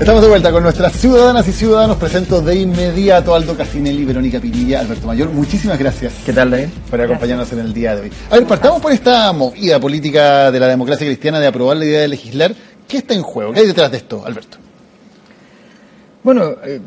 Estamos de vuelta con nuestras ciudadanas y ciudadanos. Presento de inmediato a Aldo Casinelli, Verónica Pinilla, Alberto Mayor. Muchísimas gracias. ¿Qué tal, David? Por acompañarnos en el día de hoy. A ver, partamos por esta movida política de la democracia cristiana de aprobar la idea de legislar. ¿Qué está en juego? ¿Qué hay detrás de esto, Alberto? Bueno, eh,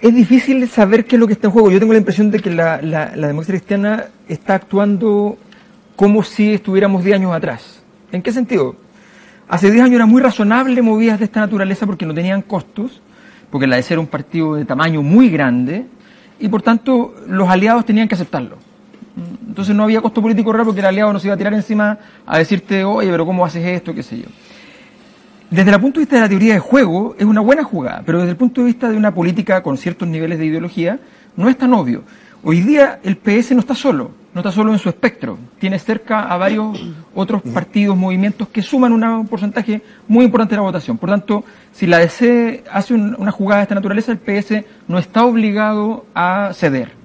es difícil saber qué es lo que está en juego. Yo tengo la impresión de que la, la, la democracia cristiana está actuando como si estuviéramos 10 años atrás. ¿En qué sentido? Hace 10 años era muy razonable movidas de esta naturaleza porque no tenían costos, porque la de ser un partido de tamaño muy grande, y por tanto los aliados tenían que aceptarlo. Entonces no había costo político real porque el aliado no se iba a tirar encima a decirte, oye, pero ¿cómo haces esto? qué sé yo. Desde el punto de vista de la teoría de juego, es una buena jugada, pero desde el punto de vista de una política con ciertos niveles de ideología, no es tan obvio. Hoy día el PS no está solo, no está solo en su espectro, tiene cerca a varios otros partidos, movimientos que suman un porcentaje muy importante de la votación. Por tanto, si la DC hace una jugada de esta naturaleza, el PS no está obligado a ceder.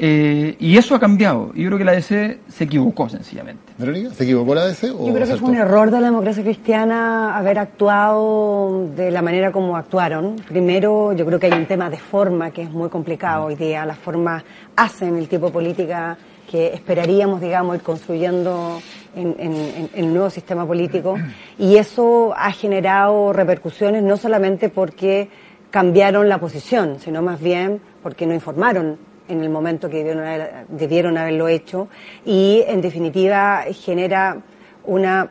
Eh, y eso ha cambiado. Yo creo que la DC se equivocó sencillamente. Verónica, ¿se equivocó la DC? O Yo creo que fue un error de la democracia cristiana haber actuado de la manera como actuaron. Primero, yo creo que hay un tema de forma que es muy complicado hoy día. Las formas hacen el tipo de política que esperaríamos, digamos, ir construyendo en, en, el nuevo sistema político. Y eso ha generado repercusiones no solamente porque cambiaron la posición, sino más bien porque no informaron en el momento que debieron, haberlo hecho y en definitiva genera una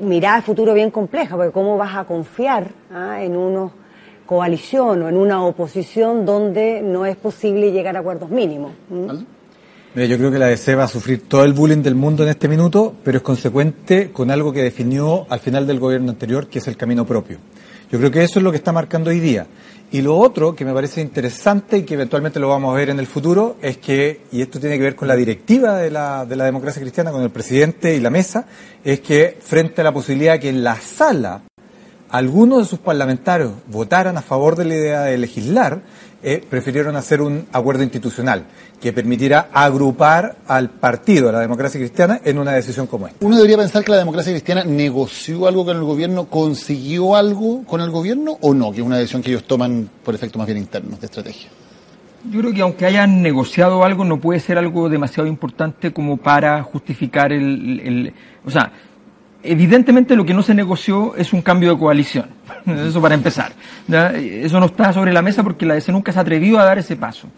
mirada de futuro bien compleja, porque cómo vas a confiar ¿ah? en una coalición o en una oposición donde no es posible llegar a acuerdos mínimos. Yo creo que la DC va a sufrir todo el bullying del mundo en este minuto, pero es consecuente con algo que definió al final del gobierno anterior, que es el camino propio. Yo creo que eso es lo que está marcando hoy día. Y lo otro que me parece interesante y que eventualmente lo vamos a ver en el futuro es que, y esto tiene que ver con la directiva de la, de la democracia cristiana, con el presidente y la mesa, es que frente a la posibilidad de que en la sala algunos de sus parlamentarios votaran a favor de la idea de legislar, eh, prefirieron hacer un acuerdo institucional que permitiera agrupar al partido, a la democracia cristiana, en una decisión como esta. Uno debería pensar que la democracia cristiana negoció algo con el gobierno, consiguió algo con el gobierno o no, que es una decisión que ellos toman por efectos más bien internos de estrategia. Yo creo que aunque hayan negociado algo, no puede ser algo demasiado importante como para justificar el, el o sea, evidentemente lo que no se negoció es un cambio de coalición. Eso para empezar. Eso no está sobre la mesa porque la DC nunca se ha atrevido a dar ese paso.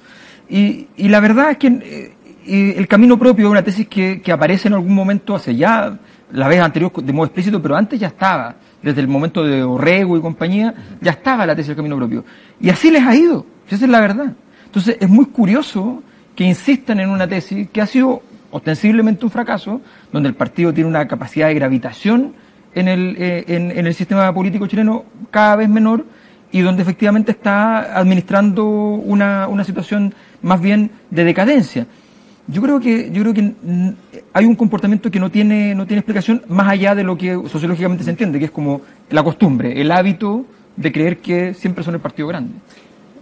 Y, y la verdad es que eh, el camino propio es una tesis que, que, aparece en algún momento hace ya, la vez anterior de modo explícito, pero antes ya estaba. Desde el momento de Orrego y compañía, ya estaba la tesis del camino propio. Y así les ha ido. Esa es la verdad. Entonces es muy curioso que insistan en una tesis que ha sido ostensiblemente un fracaso, donde el partido tiene una capacidad de gravitación en el, eh, en, el sistema político chileno cada vez menor y donde efectivamente está administrando una, una situación más bien de decadencia. Yo creo que, yo creo que hay un comportamiento que no tiene, no tiene explicación más allá de lo que sociológicamente se entiende, que es como la costumbre, el hábito de creer que siempre son el partido grande.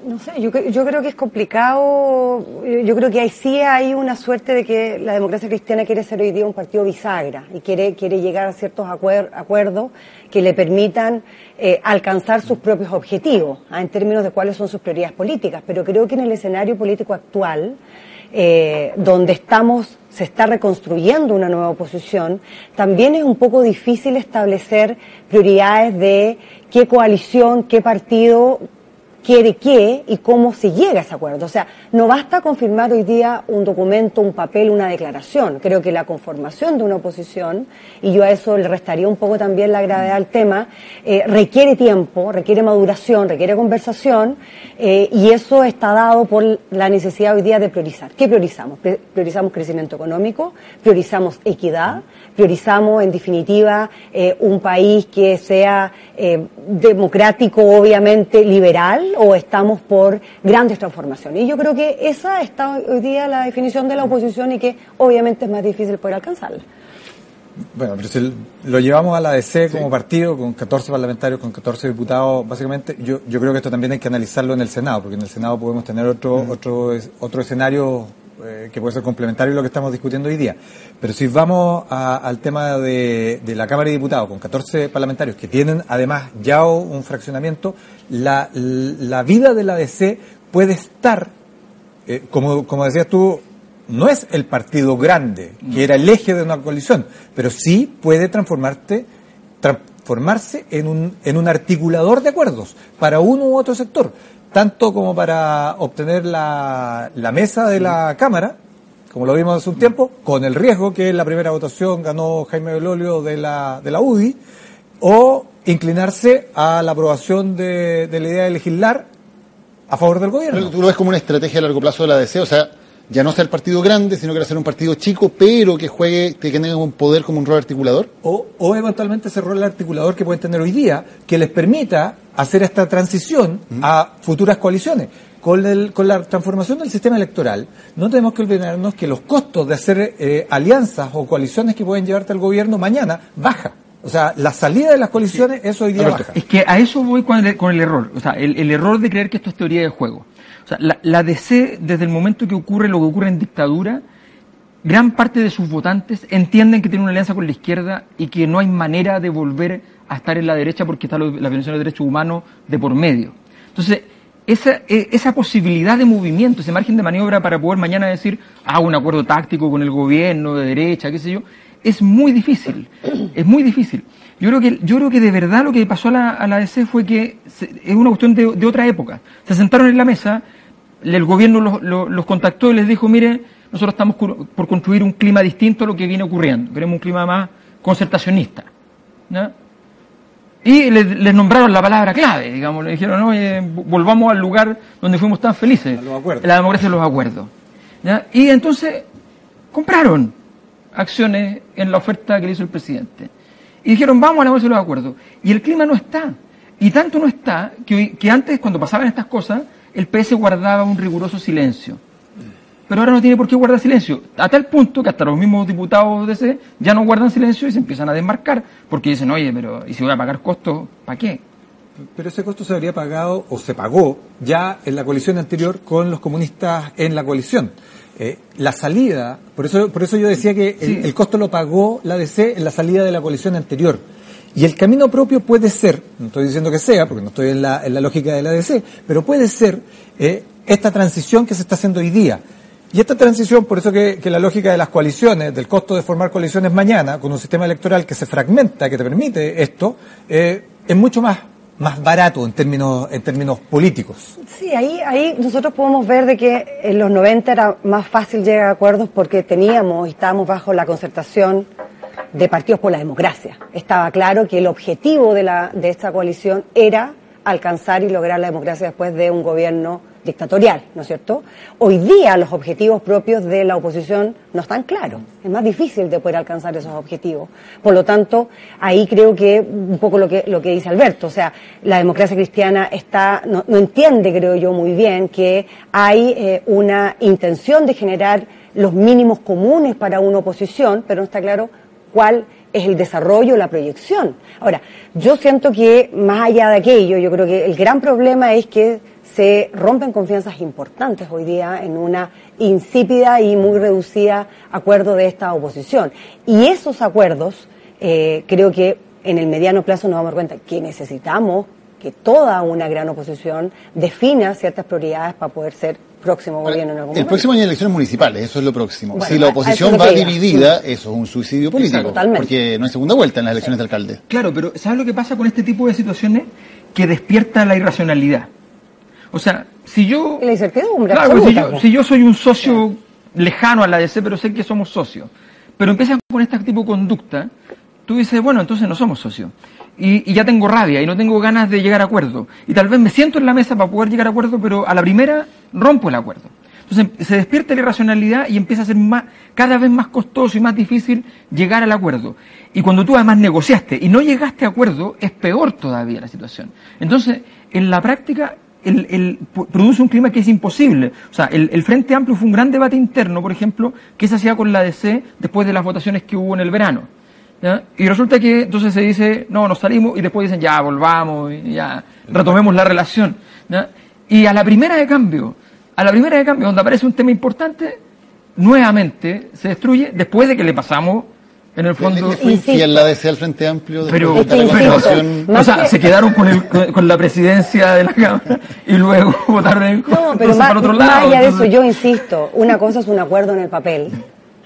No sé, yo, yo creo que es complicado. Yo creo que ahí sí hay una suerte de que la democracia cristiana quiere ser hoy día un partido bisagra y quiere, quiere llegar a ciertos acuerdos que le permitan eh, alcanzar sus propios objetivos ¿ah? en términos de cuáles son sus prioridades políticas. Pero creo que en el escenario político actual, eh, donde estamos, se está reconstruyendo una nueva oposición, también es un poco difícil establecer prioridades de qué coalición, qué partido quiere qué y cómo se llega a ese acuerdo. O sea, no basta confirmar hoy día un documento, un papel, una declaración. Creo que la conformación de una oposición, y yo a eso le restaría un poco también la gravedad al tema, eh, requiere tiempo, requiere maduración, requiere conversación, eh, y eso está dado por la necesidad hoy día de priorizar. ¿Qué priorizamos? Priorizamos crecimiento económico, priorizamos equidad, priorizamos en definitiva eh, un país que sea democrático, obviamente liberal, o estamos por grandes transformaciones. Y yo creo que esa está hoy día la definición de la oposición y que obviamente es más difícil poder alcanzarla. Bueno, pero si lo llevamos a la DC como partido, con 14 parlamentarios, con 14 diputados, básicamente, yo, yo creo que esto también hay que analizarlo en el Senado, porque en el Senado podemos tener otro, otro, otro escenario eh, que puede ser complementario a lo que estamos discutiendo hoy día. Pero si vamos al tema de, la Cámara de Diputados, con 14 parlamentarios que tienen además ya un fraccionamiento, la, la vida de la DC puede estar, eh, como, como decías tú, no es el partido grande, que era el eje de una coalición, pero sí puede transformarte, transformarse en un, en un articulador de acuerdos para uno u otro sector, tanto como para obtener la, la mesa de la Cámara, como lo vimos hace un tiempo, con el riesgo que en la primera votación ganó Jaime Belolio de la, de la UDI, o inclinarse a la aprobación de, de la idea de legislar a favor del gobierno. Pero tú lo ves como una estrategia a largo plazo de la DC, o sea, ya no ser el partido grande, sino que ser un partido chico, pero que juegue, que tenga un poder como un rol articulador. O, o eventualmente ese rol articulador que pueden tener hoy día, que les permita hacer esta transición a futuras coaliciones. Con, el, con la transformación del sistema electoral, no tenemos que olvidarnos que los costos de hacer eh, alianzas o coaliciones que pueden llevarte al gobierno mañana baja. O sea, la salida de las coaliciones, eso hoy día baja. Es que a eso voy con el, con el error. O sea, el, el error de creer que esto es teoría de juego la, DC, desde el momento que ocurre lo que ocurre en dictadura, gran parte de sus votantes entienden que tiene una alianza con la izquierda y que no hay manera de volver a estar en la derecha porque está la violación de derechos humanos de por medio. Entonces, esa, e, esa posibilidad de movimiento, ese margen de maniobra para poder mañana decir, hago un acuerdo táctico con el gobierno de derecha, qué sé yo, es muy difícil. Es muy difícil. Yo creo que, yo creo que de verdad lo que pasó a la, a la DC fue que es una cuestión de, de otra época. Se sentaron en la mesa, el gobierno los, contactó y les dijo, mire, nosotros estamos por construir un clima distinto a lo que viene ocurriendo, queremos un clima más concertacionista. Y les, nombraron la palabra clave, digamos, le dijeron, oye, volvamos al lugar donde fuimos tan felices, la democracia de los acuerdos. Y entonces compraron acciones en la oferta que le hizo el presidente. Y dijeron, vamos a de los acuerdos. Y el clima no está. Y tanto no está que, que antes, cuando pasaban estas cosas, el PS guardaba un riguroso silencio. Pero ahora no tiene por qué guardar silencio. A tal punto que hasta los mismos diputados de ese ya no guardan silencio y se empiezan a desmarcar. Porque dicen, oye, pero ¿y si voy a pagar costos? ¿Para qué? Pero ese costo se habría pagado o se pagó ya en la coalición anterior con los comunistas en la coalición. Eh, la salida, por eso, por eso yo decía que el, costo lo pagó la DC en la salida de la coalición anterior. Y el camino propio puede ser, no estoy diciendo que sea, porque no estoy en la, en la lógica de la ADC, pero puede ser eh, esta transición que se está haciendo hoy día. Y esta transición, por eso que, la lógica de las coaliciones, del costo de formar coaliciones mañana, con un sistema electoral que se fragmenta, que te permite esto, eh, es mucho más más barato en términos en términos políticos. Sí, ahí ahí nosotros podemos ver de que en los 90 era más fácil llegar a acuerdos porque teníamos y estábamos bajo la concertación de Partidos por la Democracia. Estaba claro que el objetivo de, la, de esta coalición era alcanzar y lograr la democracia después de un gobierno dictatorial, ¿no es cierto? Hoy día los objetivos propios de la oposición no están claros. Es más difícil de poder alcanzar esos objetivos. Por lo tanto, ahí creo que un poco lo que, lo que dice Alberto, o sea, la democracia cristiana está, no, entiende, creo yo, muy bien que hay eh, una intención de generar los mínimos comunes para una oposición, pero no está claro cuál es el desarrollo, la proyección. Ahora, yo siento que más allá de aquello, yo creo que el gran problema es que se rompen confianzas importantes hoy día en una insípida y muy reducida acuerdo de esta oposición. Y esos acuerdos, eh, creo que en el mediano plazo nos vamos a dar cuenta que necesitamos que toda una gran oposición defina ciertas prioridades para poder ser próximo gobierno en algún El próximo año hay elecciones municipales, eso es lo próximo. si la oposición va dividida, eso es un suicidio político. Porque no hay segunda vuelta en las elecciones de alcalde. Claro, pero ¿sabes lo que pasa con este tipo de situaciones? Que despierta la irracionalidad. O sea, si yo... La incertidumbre. Claro, si yo, si yo soy un socio lejano a la DC, pero sé que somos socios, pero empiezan con este tipo de conducta, tú dices, bueno, entonces no somos socios y, ya tengo rabia y no tengo ganas de llegar a acuerdo. Y tal vez me siento en la mesa para poder llegar a acuerdo, pero a la primera rompo el acuerdo. Entonces se despierta la irracionalidad y empieza a ser más, cada vez más costoso y más difícil llegar al acuerdo. Y cuando tú además negociaste y no llegaste a acuerdo, es peor todavía la situación. Entonces, en la práctica, el, produce un clima que es imposible. O sea, el, Frente Amplio fue un gran debate interno, por ejemplo, que se hacía con la DC después de las votaciones que hubo en el verano y resulta que entonces se dice, no, nos salimos y después dicen, ya, volvamos, y ya, retomemos la relación. Y a la primera de cambio, a la primera de cambio, donde aparece un tema importante, nuevamente se destruye después de que le pasamos en el fondo fue Insisto. infiel la DC al Frente Amplio pero, de Es que la insisto, conversación. Más o sea, se quedaron con, el, con- con la presidencia de la Cámara y luego votaron en No, contra, pero más, para otro más lado. allá de eso, yo insisto, una cosa es un acuerdo en el papel,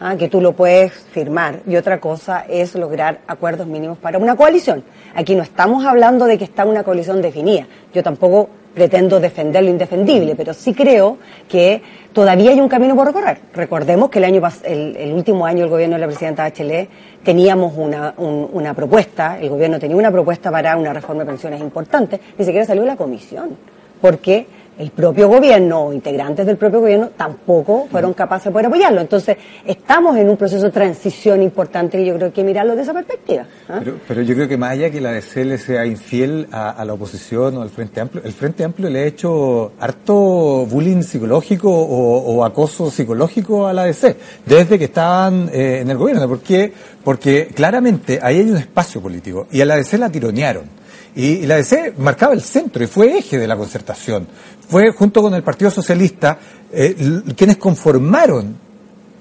ah, que tú lo puedes firmar, y otra cosa es lograr acuerdos mínimos para una coalición. Aquí no estamos hablando de que está una coalición definida. Yo tampoco pretendo defender lo indefendible, pero sí creo que todavía hay un camino por recorrer. Recordemos que el año el, el último año el gobierno de la presidenta Bachelet teníamos una, un- una propuesta, el gobierno tenía una propuesta para una reforma de pensiones importante, ni siquiera salió la comisión, porque el propio gobierno o integrantes del propio gobierno tampoco fueron capaces de poder apoyarlo. Entonces, estamos en un proceso de transición importante y yo creo que hay que mirarlo de esa perspectiva. ¿ah? Pero, pero yo creo que más allá que la DC le sea infiel a, a la oposición o al Frente Amplio, el Frente Amplio le ha hecho harto bullying psicológico o, o acoso psicológico a la DC desde que estaban eh, en el gobierno. ¿Por qué? Porque claramente ahí hay un espacio político y a la DC la tironearon. Y, la DC marcaba el centro y fue eje de la concertación. Fue junto con el Partido Socialista eh, quienes conformaron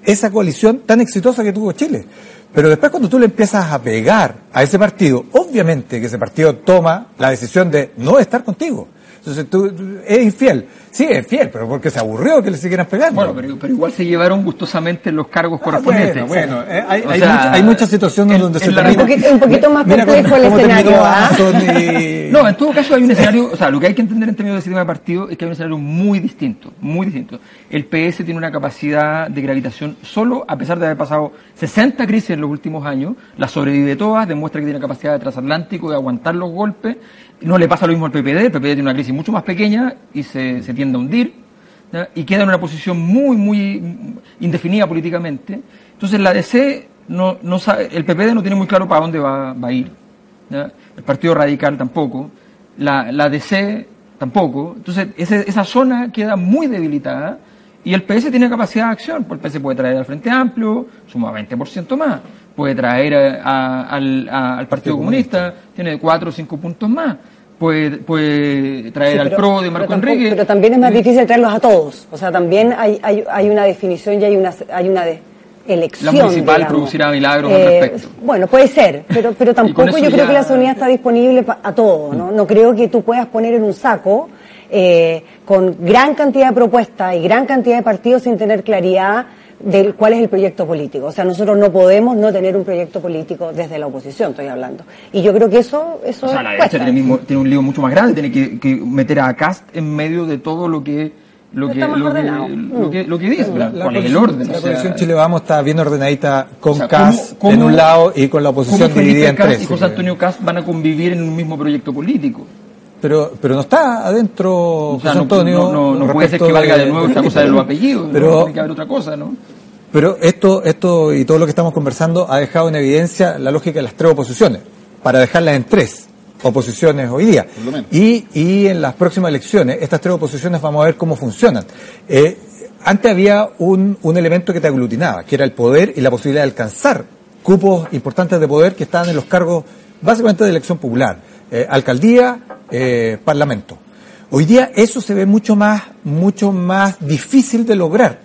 esa coalición tan exitosa que tuvo Chile. Pero después cuando tú le empiezas a pegar a ese partido, obviamente que ese partido toma la decisión de no estar contigo. Entonces tú es infiel. Sí, es fiel, pero porque se aburrió que le siguieran pegando. Bueno, pero, pero igual se llevaron gustosamente los cargos Ah, correspondientes. bueno, bueno, eh, hay, hay sea, mucha- hay muchas situaciones en- donde en se termina- Un poquito- un poquito más Mira complejo cómo- el escenario, ¿ah? Y- No, en todo caso hay un escenario, o sea, lo que hay que entender en términos de sistema de partido es que hay un escenario muy distinto, muy distinto. El PS tiene una capacidad de gravitación solo, a pesar de haber pasado 60 crisis en los últimos años, la sobrevive todas, demuestra que tiene capacidad de transatlántico, de aguantar los golpes. No le pasa lo mismo al PPD, el PPD tiene una crisis mucho más pequeña y se, tiende a hundir. y queda en una posición muy, muy indefinida políticamente. Entonces la DC no, no el PPD no tiene muy claro para dónde va, va a ir. El Partido Radical tampoco, la, la DC tampoco. Entonces ese- esa zona queda muy debilitada y el PS tiene capacidad de acción. Pues el PS puede traer al Frente Amplio, suma 20% más. Puede traer a- a- al, a- al Partido Comunista, tiene 4 o 5 puntos más. Puede, puede traer Sí, al pero- PRO de Marco pero tampoco- Enrique. Pero también es más difícil traerlos a todos. O sea, también hay, hay, hay una definición y hay una, hay una de- elección. La municipal digamos. producirá milagros al Eh, respecto. Bueno, puede ser, pero, pero tampoco yo creo que la seguridad está disponible pa- a todo. ¿no? no creo que tú puedas poner en un saco eh, con gran cantidad de propuestas y gran cantidad de partidos sin tener claridad de cuál es el proyecto político. O sea, nosotros no podemos no tener un proyecto político desde la oposición, estoy hablando. Y yo creo que eso, eso O sea, la derecha tiene, mismo- tiene un lío mucho más grande, tiene que, que meter a Cast en medio de todo lo que lo que, lo que, lo que, lo que dice, La, la cuál es el orden. La o sea, coalición Chile Vamos está bien ordenadita con O sea, CAS ¿cómo- en un lado y con la ¿Cómo oposición dividida en Cast tres. y José Antonio Cast van a convivir en un mismo proyecto político? Pero, pero no está adentro O sea, José no, Antonio. no, no, no puede ser que valga de nuevo esta cosa de los apellidos, Pero, tiene que haber otra cosa, ¿no? Pero esto, esto y todo lo que estamos conversando ha dejado en evidencia la lógica de las tres oposiciones, para dejarlas en tres oposiciones hoy día. Y, y en las próximas elecciones, estas tres oposiciones vamos a ver cómo funcionan. Eh, antes había un, un elemento que te aglutinaba, que era el poder y la posibilidad de alcanzar cupos importantes de poder que estaban en los cargos básicamente de elección popular, eh, alcaldía, eh, parlamento. Hoy día eso se ve mucho más, mucho más difícil de lograr.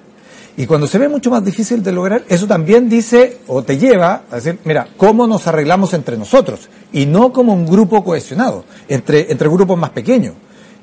Y cuando se ve mucho más difícil de lograr, eso también dice o te lleva a decir, mira, ¿cómo nos arreglamos entre nosotros? Y no como un grupo cohesionado, entre, entre grupos más pequeños.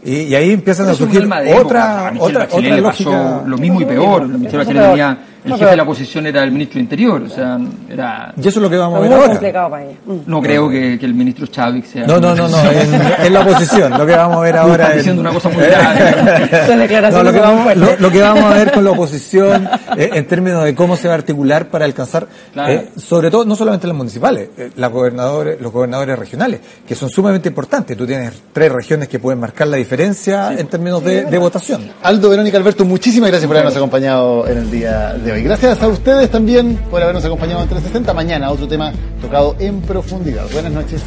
Y, y ahí empiezan a surgir otra, otra, otra pasó lógica. lo mismo y peor. Peor. tenía, el jefe de la oposición era el ministro de Interior, o sea, era... Y eso es lo que vamos a ver muy ahora. complicado para ella. No creo que, que el ministro Chávez sea... No, no, no, no, en, en la oposición, lo que vamos a ver ahora estás es... diciendo una cosa muy grave. Son declaraciones No, lo, que vamos, lo, lo que vamos a ver con la oposición eh, en términos de cómo se va a articular para alcanzar, Claro. eh, sobre todo, no solamente las municipales, eh, las gobernadores, los gobernadores regionales, que son sumamente importantes. Tú tienes tres regiones que pueden marcar la diferencia en términos de, de votación. Aldo, Verónica, Alberto, muchísimas gracias por habernos acompañado en el día de hoy. Gracias a ustedes también por habernos acompañado en 360. Mañana otro tema tocado en profundidad. Buenas noches.